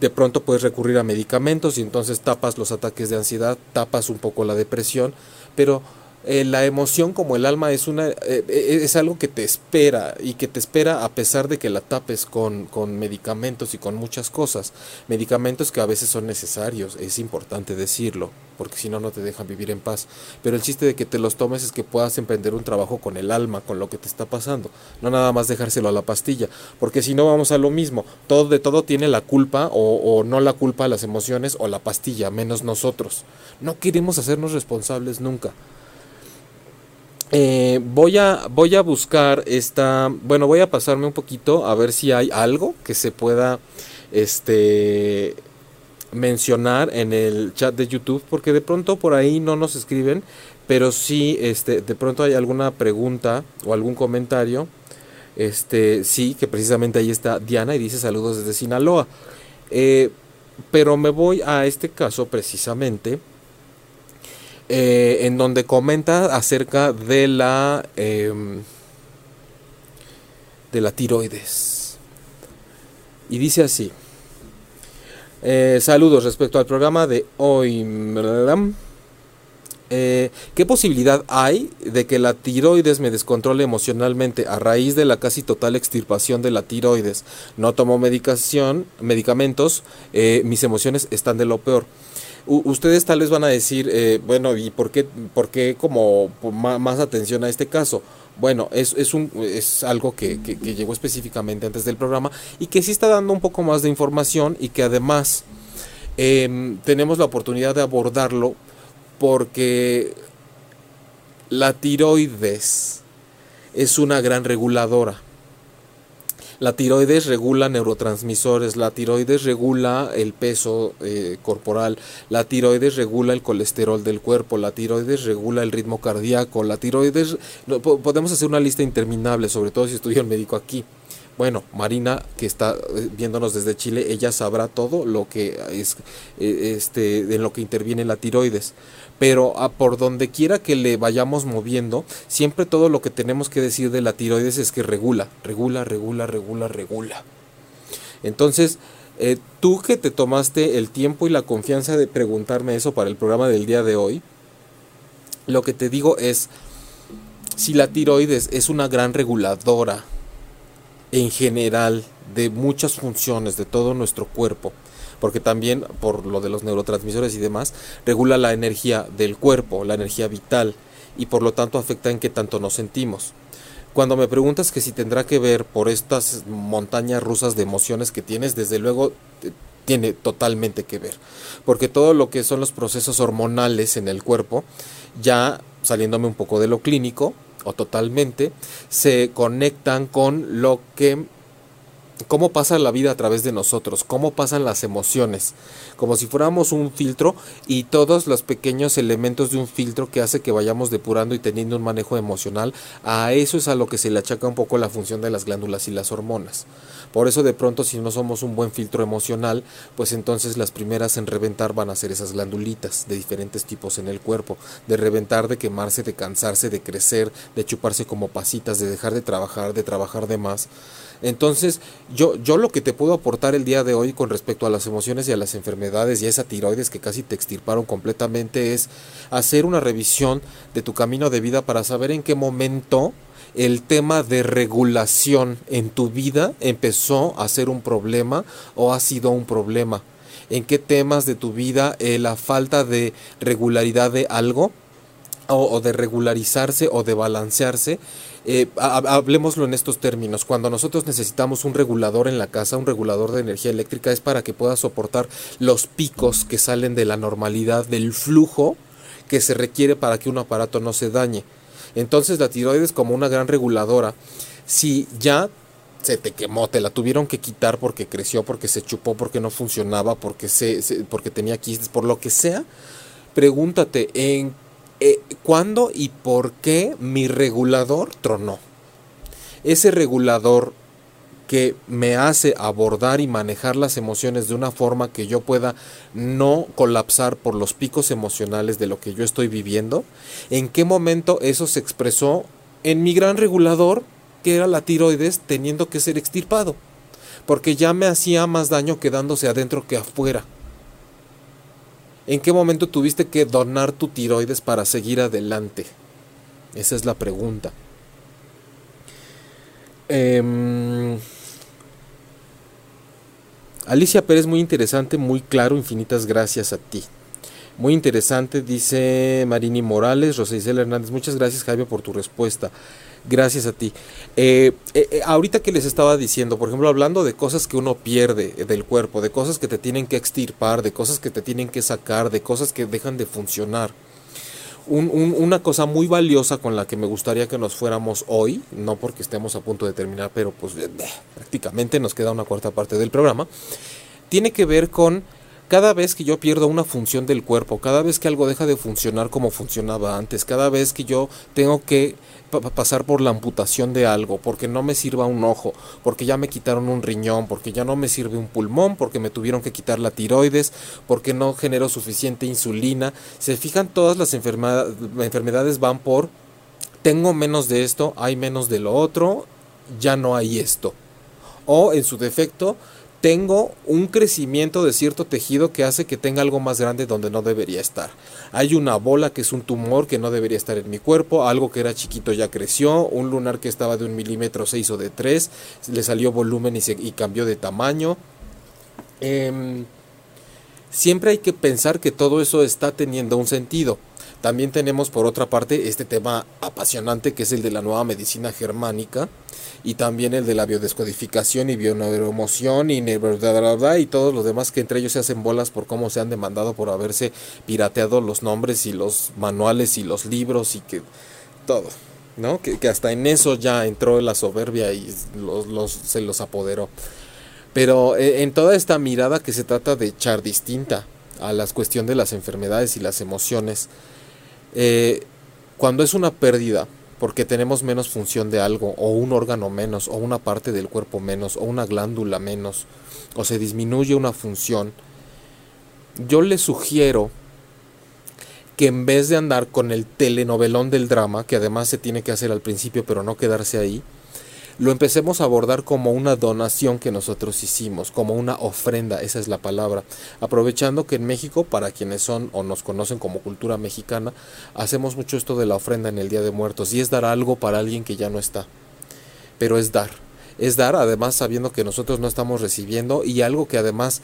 De pronto puedes recurrir a medicamentos y entonces tapas los ataques de ansiedad, tapas un poco la depresión, pero eh, la emoción como el alma es una eh, es algo que te espera y que te espera a pesar de que la tapes con, con, medicamentos y con muchas cosas. Medicamentos que a veces son necesarios es importante decirlo porque si no no te dejan vivir en paz. Pero el chiste de que te los tomes es que puedas emprender un trabajo con el alma con lo que te está pasando no nada más dejárselo a la pastilla porque si no vamos a lo mismo todo de todo tiene la culpa o, o no la culpa las emociones o la pastilla menos nosotros. No queremos hacernos responsables nunca eh, voy, a, voy a buscar esta, bueno, voy a pasarme un poquito a ver si hay algo que se pueda este, mencionar en el chat de YouTube, porque de pronto por ahí no nos escriben, pero sí, este, de pronto hay alguna pregunta o algún comentario. Este, sí, que precisamente ahí está Diana y dice saludos desde Sinaloa. Eh, pero me voy a este caso precisamente eh, en donde comenta acerca de la em, de la tiroides. Y dice así eh, saludos respecto al programa de hoy eh, ¿Qué posibilidad hay de que la tiroides me descontrole emocionalmente a raíz de la casi total extirpación de la tiroides? No tomo medicación, medicamentos, mis emociones están de lo peor ustedes tal vez van a decir, eh, bueno, ¿y por qué, por qué como más atención a este caso? Bueno, es, es, un, es algo que, llegó específicamente antes del programa y que sí está dando un poco más de información y que además em, tenemos la oportunidad de abordarlo porque la tiroides es una gran reguladora la tiroides regula neurotransmisores, la tiroides regula el peso eh, corporal, la tiroides regula el colesterol del cuerpo, la tiroides regula el ritmo cardíaco, la tiroides... podemos hacer una lista interminable, sobre todo si estudia el médico aquí. Bueno, Marina, que está eh, viéndonos desde Chile, ella sabrá todo lo que es eh, este en lo que interviene la tiroides pero a por donde quiera que le vayamos moviendo, siempre todo lo que tenemos que decir de la tiroides es que regula, regula, regula, regula, regula. Entonces, eh, tú que te tomaste el tiempo y la confianza de preguntarme eso para el programa del día de hoy, lo que te digo es, si la tiroides es una gran reguladora en general de muchas funciones de todo nuestro cuerpo, porque también por lo de los neurotransmisores y demás, regula la energía del cuerpo, la energía vital, y por lo tanto afecta en qué tanto nos sentimos. Cuando me preguntas que si tendrá que ver por estas montañas rusas de emociones que tienes, desde luego eh, tiene totalmente que ver, porque todo lo que son los procesos hormonales en el cuerpo, ya saliéndome un poco de lo clínico, o totalmente, se conectan con lo que cómo pasa la vida a través de nosotros, cómo pasan las emociones, como si fuéramos un filtro y todos los pequeños elementos de un filtro que hace que vayamos depurando y teniendo un manejo emocional, a eso es a lo que se le achaca un poco la función de las glándulas y las hormonas. Por eso de pronto si no somos un buen filtro emocional, pues entonces las primeras en reventar van a ser esas glandulitas de diferentes tipos en el cuerpo, de reventar, de quemarse, de cansarse, de crecer, de chuparse como pasitas, de dejar de trabajar, de trabajar de más. Entonces, yo, yo lo que te puedo aportar el día de hoy con respecto a las emociones y a las enfermedades y a esa tiroides que casi te extirparon completamente es hacer una revisión de tu camino de vida para saber en qué momento el tema de regulación en tu vida empezó a ser un problema o ha sido un problema. En qué temas de tu vida eh, la falta de regularidad de algo o, de regularizarse o de balancearse eh, hablemoslo en estos términos. Cuando nosotros necesitamos un regulador en la casa, un regulador de energía eléctrica, es para que pueda soportar los picos que salen de la normalidad, del flujo que se requiere para que un aparato no se dañe. Entonces la tiroides como una gran reguladora, si ya se te quemó, te la tuvieron que quitar porque creció, porque se chupó, porque no funcionaba, porque, se, porque tenía quistes, por lo que sea, pregúntate en eh, cuándo y por qué mi regulador tronó. Ese regulador que me hace abordar y manejar las emociones de una forma que yo pueda no colapsar por los picos emocionales de lo que yo estoy viviendo, en qué momento eso se expresó en mi gran regulador, que era la tiroides, teniendo que ser extirpado, porque ya me hacía más daño quedándose adentro que afuera. ¿En qué momento tuviste que donar tu tiroides para seguir adelante? Esa es la pregunta. Em, Alicia Pérez, muy interesante, muy claro, infinitas gracias a ti. Muy interesante, dice Marini Morales, Rosa Hernández. Muchas gracias, Javier, por tu respuesta. Gracias a ti. Eh, eh, eh, ahorita que les estaba diciendo, por ejemplo, hablando de cosas que uno pierde del cuerpo, de cosas que te tienen que extirpar, de cosas que te tienen que sacar, de cosas que dejan de funcionar. una cosa muy valiosa con la que me gustaría que nos fuéramos hoy, no porque estemos a punto de terminar, pero pues prácticamente nos queda una cuarta parte del programa, tiene que ver con cada vez que yo pierdo una función del cuerpo, cada vez que algo deja de funcionar como funcionaba antes, cada vez que yo tengo que pasar por la amputación de algo, porque no me sirva un ojo, porque ya me quitaron un riñón, porque ya no me sirve un pulmón, porque me tuvieron que quitar la tiroides, porque no genero suficiente insulina. Se fijan, todas las enfermedades van por, tengo menos de esto, hay menos de lo otro, ya no hay esto. O en su defecto, tengo un crecimiento de cierto tejido que hace que tenga algo más grande donde no debería estar. Hay una bola que es un tumor que no debería estar en mi cuerpo, algo que era chiquito ya creció, un lunar que estaba de un milímetro se hizo de tres, le salió volumen y, se, cambió de tamaño. Em, siempre hay que pensar que todo eso está teniendo un sentido. También tenemos por otra parte este tema apasionante que es el de la nueva medicina germánica y también el de la biodescodificación y bioneuroemoción y y todos los demás que entre ellos se hacen bolas por cómo se han demandado por haberse pirateado los nombres y los manuales y los libros y que todo, ¿no? Que, hasta en eso ya entró la soberbia y los, se los apoderó. Pero eh, en toda esta mirada que se trata de echar distinta a la cuestión de las enfermedades y las emociones, eh, cuando es una pérdida, porque tenemos menos función de algo, o un órgano menos, o una parte del cuerpo menos, o una glándula menos, o se disminuye una función, yo le sugiero que en vez de andar con el telenovelón del drama, que además se tiene que hacer al principio pero no quedarse ahí, lo empecemos a abordar como una donación que nosotros hicimos, como una ofrenda, esa es la palabra. Aprovechando que en México, para quienes son o nos conocen como cultura mexicana, hacemos mucho esto de la ofrenda en el Día de Muertos y es dar algo para alguien que ya no está. Pero es dar, es dar además sabiendo que nosotros no estamos recibiendo y algo que además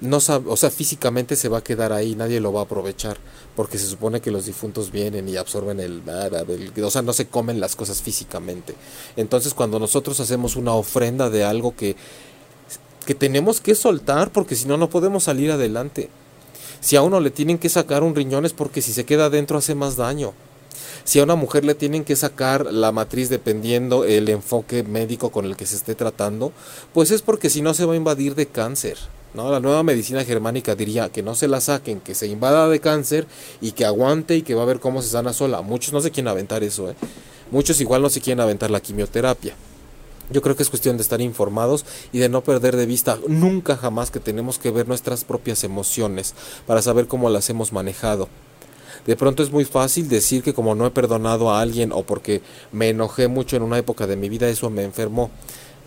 no sabe, o sea, físicamente se va a quedar ahí, nadie lo va a aprovechar, porque se supone que los difuntos vienen y absorben el, el, o sea, no se comen las cosas físicamente. Entonces, cuando nosotros hacemos una ofrenda de algo que que tenemos que soltar porque si no no podemos salir adelante. Si a uno le tienen que sacar un riñón es porque si se queda adentro hace más daño. Si a una mujer le tienen que sacar la matriz dependiendo el enfoque médico con el que se esté tratando, pues es porque si no se va a invadir de cáncer. ¿No? La nueva medicina germánica diría que no se la saquen, que se invada de cáncer y que aguante y que va a ver cómo se sana sola. Muchos no se quieren aventar eso, ¿eh? Muchos igual no se quieren aventar la quimioterapia. Yo creo que es cuestión de estar informados y de no perder de vista nunca jamás que tenemos que ver nuestras propias emociones para saber cómo las hemos manejado. De pronto es muy fácil decir que como no he perdonado a alguien o porque me enojé mucho en una época de mi vida eso me enfermó.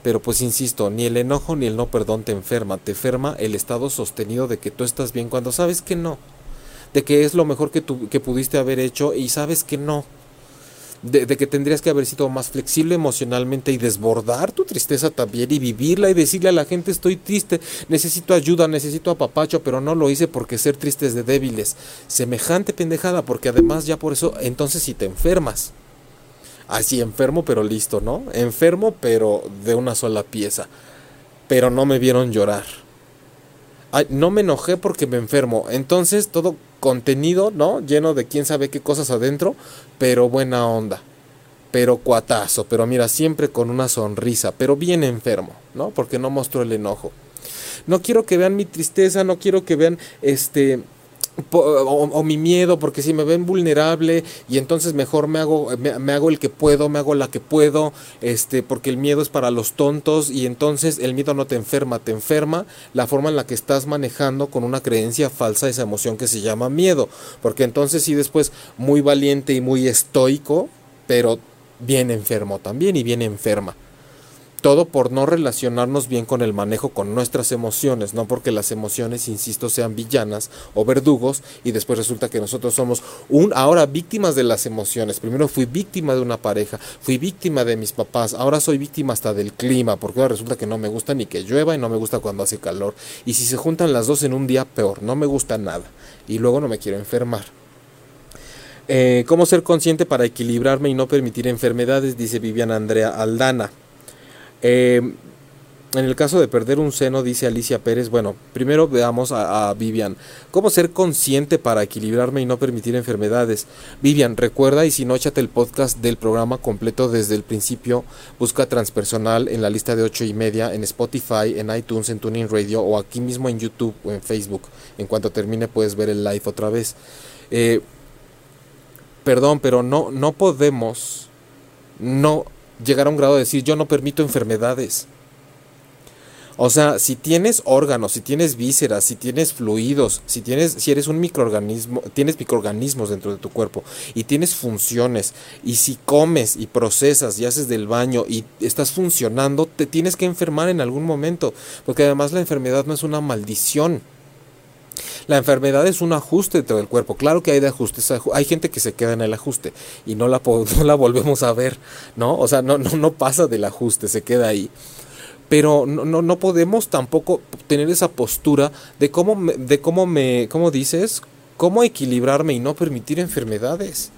Pero pues insisto, ni el enojo ni el no perdón te enferma, te enferma el estado sostenido de que tú estás bien cuando sabes que no, de que es lo mejor que, tú, que pudiste haber hecho y sabes que no, de, que tendrías que haber sido más flexible emocionalmente y desbordar tu tristeza también y vivirla y decirle a la gente estoy triste, necesito ayuda, necesito apapacho, pero no lo hice porque ser triste es de débiles. Semejante pendejada, porque además ya por eso, entonces si te enfermas así enfermo pero listo, ¿no? Enfermo pero de una sola pieza. Pero no me vieron llorar. No me enojé porque me enfermo. Entonces todo contenido, ¿no? Lleno de quién sabe qué cosas adentro, pero buena onda. Pero cuatazo, pero mira, siempre con una sonrisa, pero bien enfermo, ¿no? Porque no mostró el enojo. No quiero que vean mi tristeza, no quiero que vean este o, mi miedo, porque si me ven vulnerable y entonces mejor me hago, me, hago el que puedo, me hago la que puedo, este, porque el miedo es para los tontos y entonces el miedo no te enferma, te enferma la forma en la que estás manejando con una creencia falsa esa emoción que se llama miedo, porque entonces sí después muy valiente y muy estoico, pero bien enfermo también y bien enferma. Todo por no relacionarnos bien con el manejo con nuestras emociones, no porque las emociones, insisto, sean villanas o verdugos y después resulta que nosotros somos un ahora víctimas de las emociones. Primero fui víctima de una pareja, fui víctima de mis papás, ahora soy víctima hasta del clima, porque ahora resulta que no me gusta ni que llueva y no me gusta cuando hace calor. Y si se juntan las dos en un día, peor, no me gusta nada. Y luego no me quiero enfermar. Eh, ¿Cómo ser consciente para equilibrarme y no permitir enfermedades? Dice Viviana Andrea Aldana. Eh, en el caso de perder un seno, dice Alicia Pérez, bueno, primero veamos a, Vivian. ¿Cómo ser consciente para equilibrarme y no permitir enfermedades? Vivian, recuerda y si no, échate el podcast del programa completo desde el principio. Busca transpersonal en la lista de ocho y media, en Spotify, en iTunes, en Tuning Radio o aquí mismo en YouTube o en Facebook. En cuanto termine puedes ver el live otra vez. Eh, perdón, pero no, no podemos no llegar a un grado de decir yo no permito enfermedades. O sea, si tienes órganos, si tienes vísceras, si tienes fluidos, si tienes, si eres un microorganismo, tienes microorganismos dentro de tu cuerpo y tienes funciones, y si comes y procesas y haces del baño y estás funcionando, te tienes que enfermar en algún momento, porque además la enfermedad no es una maldición. La enfermedad es un ajuste de todo el cuerpo. Claro que hay de ajustes. Hay gente que se queda en el ajuste y no la, no la volvemos a ver, ¿no? O sea, no, no, no pasa del ajuste, se queda ahí. Pero no, no, podemos tampoco tener esa postura de cómo, de cómo me, ¿cómo dices? Cómo equilibrarme y no permitir enfermedades.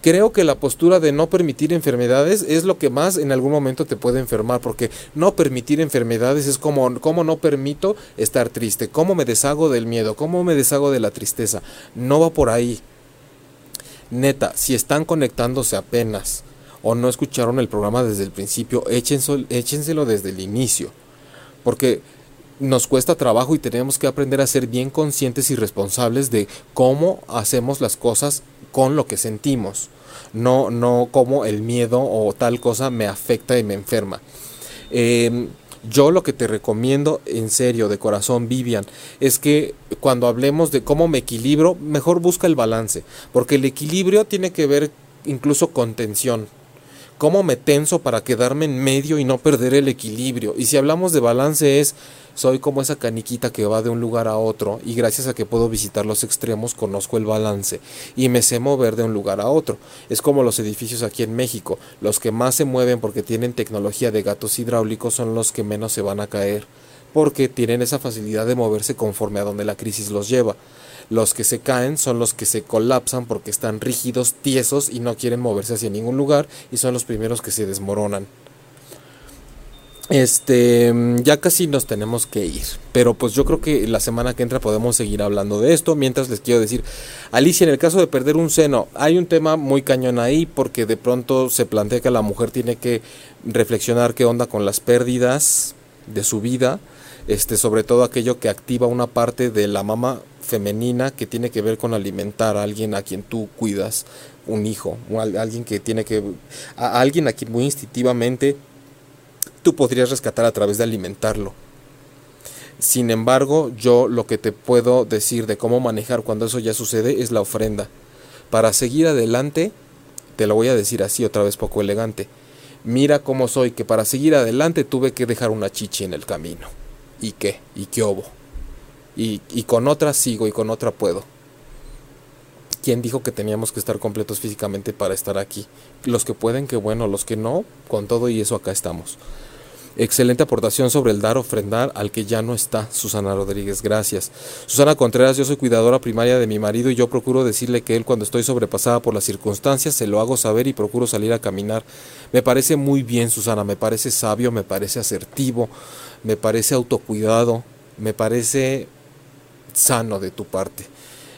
Creo que la postura de no permitir enfermedades es lo que más en algún momento te puede enfermar, porque no permitir enfermedades es como, como no permito estar triste, cómo me deshago del miedo, cómo me deshago de la tristeza. No va por ahí. Neta, si están conectándose apenas o no escucharon el programa desde el principio, échenselo, échenselo desde el inicio, porque nos cuesta trabajo y tenemos que aprender a ser bien conscientes y responsables de cómo hacemos las cosas con lo que sentimos, no, no como el miedo o tal cosa me afecta y me enferma. Em, yo lo que te recomiendo, en serio, de corazón, Vivian, es que cuando hablemos de cómo me equilibro, mejor busca el balance, porque el equilibrio tiene que ver incluso con tensión. ¿Cómo me tenso para quedarme en medio y no perder el equilibrio? Y si hablamos de balance es soy como esa caniquita que va de un lugar a otro y gracias a que puedo visitar los extremos conozco el balance y me sé mover de un lugar a otro. Es como los edificios aquí en México. Los que más se mueven porque tienen tecnología de gatos hidráulicos son los que menos se van a caer porque tienen esa facilidad de moverse conforme a donde la crisis los lleva. Los que se caen son los que se colapsan porque están rígidos, tiesos y no quieren moverse hacia ningún lugar y son los primeros que se desmoronan. Este, ya casi nos tenemos que ir, pero pues yo creo que la semana que entra podemos seguir hablando de esto. Mientras les quiero decir, Alicia, en el caso de perder un seno, hay un tema muy cañón ahí porque de pronto se plantea que la mujer tiene que reflexionar qué onda con las pérdidas de su vida, este, sobre todo aquello que activa una parte de la mama femenina que tiene que ver con alimentar a alguien a quien tú cuidas, un hijo, alguien que tiene que, a alguien a quien muy instintivamente tú podrías rescatar a través de alimentarlo. Sin embargo, yo lo que te puedo decir de cómo manejar cuando eso ya sucede es la ofrenda. Para seguir adelante, te lo voy a decir así otra vez poco elegante. Mira cómo soy, que para seguir adelante tuve que dejar una chichi en el camino. ¿Y qué? ¿Y qué hubo? Y, y con otra sigo y con otra puedo. ¿Quién dijo que teníamos que estar completos físicamente para estar aquí? Los que pueden, que bueno, los que no, con todo y eso acá estamos. Excelente aportación sobre el dar ofrendar al que ya no está, Susana Rodríguez, gracias. Susana Contreras, yo soy cuidadora primaria de mi marido y yo procuro decirle que él cuando estoy sobrepasada por las circunstancias se lo hago saber y procuro salir a caminar. Me parece muy bien, Susana, me parece sabio, me parece asertivo, me parece autocuidado, me parece sano de tu parte.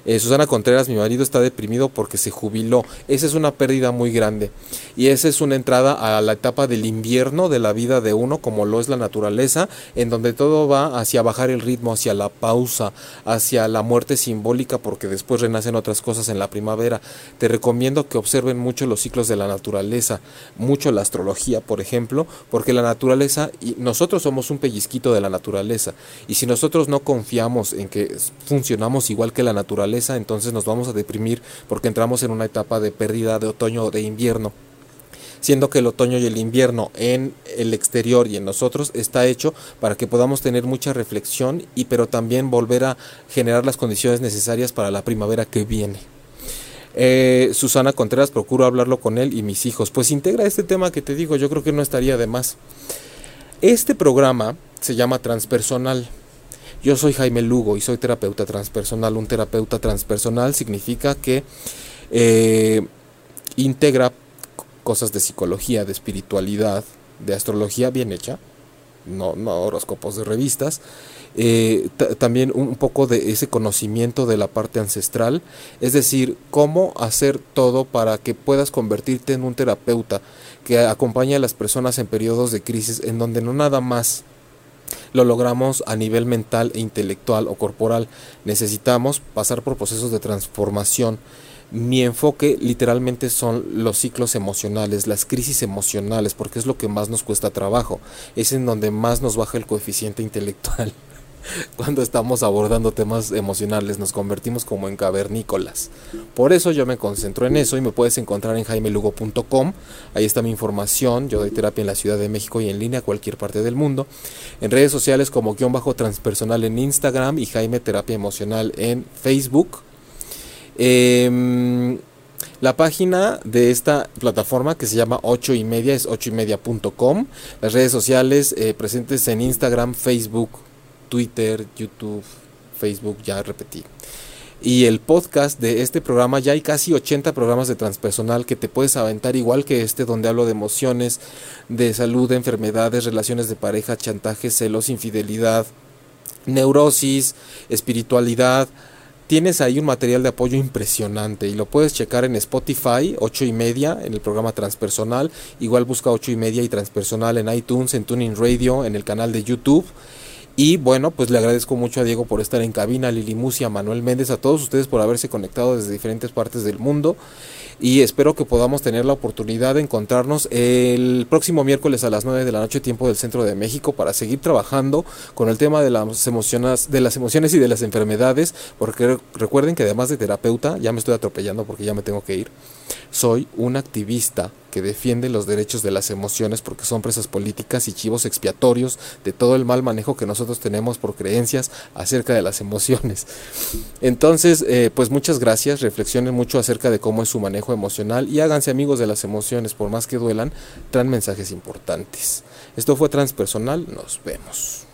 Eh, Susana Contreras, mi marido está deprimido porque se jubiló. Esa es una pérdida muy grande. Y esa es una entrada a la etapa del invierno de la vida de uno, como lo es la naturaleza, en donde todo va hacia bajar el ritmo, hacia la pausa, hacia la muerte simbólica, porque después renacen otras cosas en la primavera. Te recomiendo que observen mucho los ciclos de la naturaleza, mucho la astrología, por ejemplo, porque la naturaleza, y nosotros somos un pellizquito de la naturaleza. Y si nosotros no confiamos en que funcionamos igual que la naturaleza, entonces nos vamos a deprimir porque entramos en una etapa de pérdida de otoño o de invierno. siendo que el otoño y el invierno en el exterior y en nosotros está hecho para que podamos tener mucha reflexión y pero también volver a generar las condiciones necesarias para la primavera que viene. Eh, Susana Contreras, procuro hablarlo con él y mis hijos. Pues integra este tema que te digo, yo creo que no estaría de más. Este programa se llama Transpersonal. Yo soy Jaime Lugo y soy terapeuta transpersonal. Un terapeuta transpersonal significa que eh, integra cosas de psicología, de espiritualidad, de astrología bien hecha, no, no horóscopos de revistas, eh, también un poco de ese conocimiento de la parte ancestral, es decir, cómo hacer todo para que puedas convertirte en un terapeuta que acompaña a las personas en periodos de crisis en donde no nada más lo logramos a nivel mental e intelectual o corporal, necesitamos pasar por procesos de transformación. Mi enfoque literalmente son los ciclos emocionales, las crisis emocionales, porque es lo que más nos cuesta trabajo, es en donde más nos baja el coeficiente intelectual. Cuando estamos abordando temas emocionales nos convertimos como en cavernícolas. Por eso yo me concentro en eso y me puedes encontrar en jaimelugo.com. Ahí está mi información. Yo doy terapia en la Ciudad de México y en línea a cualquier parte del mundo. En redes sociales como guion bajo transpersonal en Instagram y Jaime Terapia Emocional en Facebook. Em, la página de esta plataforma que se llama 8 y media es 8 y media.com. Las redes sociales eh, presentes en Instagram, Facebook, Twitter, YouTube, Facebook, ya repetí. Y el podcast de este programa, ya hay casi 80 programas de transpersonal que te puedes aventar igual que este, donde hablo de emociones, de salud, de enfermedades, relaciones de pareja, chantaje, celos, infidelidad, neurosis, espiritualidad, tienes ahí un material de apoyo impresionante y lo puedes checar en Spotify, 8 y media, en el programa Transpersonal. Igual busca 8 y media y Transpersonal en iTunes, en Tuning Radio, en el canal de YouTube. Y bueno, pues le agradezco mucho a Diego por estar en cabina, a Lili Musia, a Manuel Méndez, a todos ustedes por haberse conectado desde diferentes partes del mundo. Y espero que podamos tener la oportunidad de encontrarnos el próximo miércoles a las 9 de la noche tiempo del centro de México para seguir trabajando con el tema de las emociones, de las emociones y de las enfermedades, porque recuerden que además de terapeuta, ya me estoy atropellando porque ya me tengo que ir, soy un activista que defiende los derechos de las emociones porque son presas políticas y chivos expiatorios de todo el mal manejo que nosotros tenemos por creencias acerca de las emociones. Entonces, eh, pues muchas gracias, reflexionen mucho acerca de cómo es su manejo emocional y háganse amigos de las emociones, por más que duelan, traen mensajes importantes. Esto fue Transpersonal, nos vemos.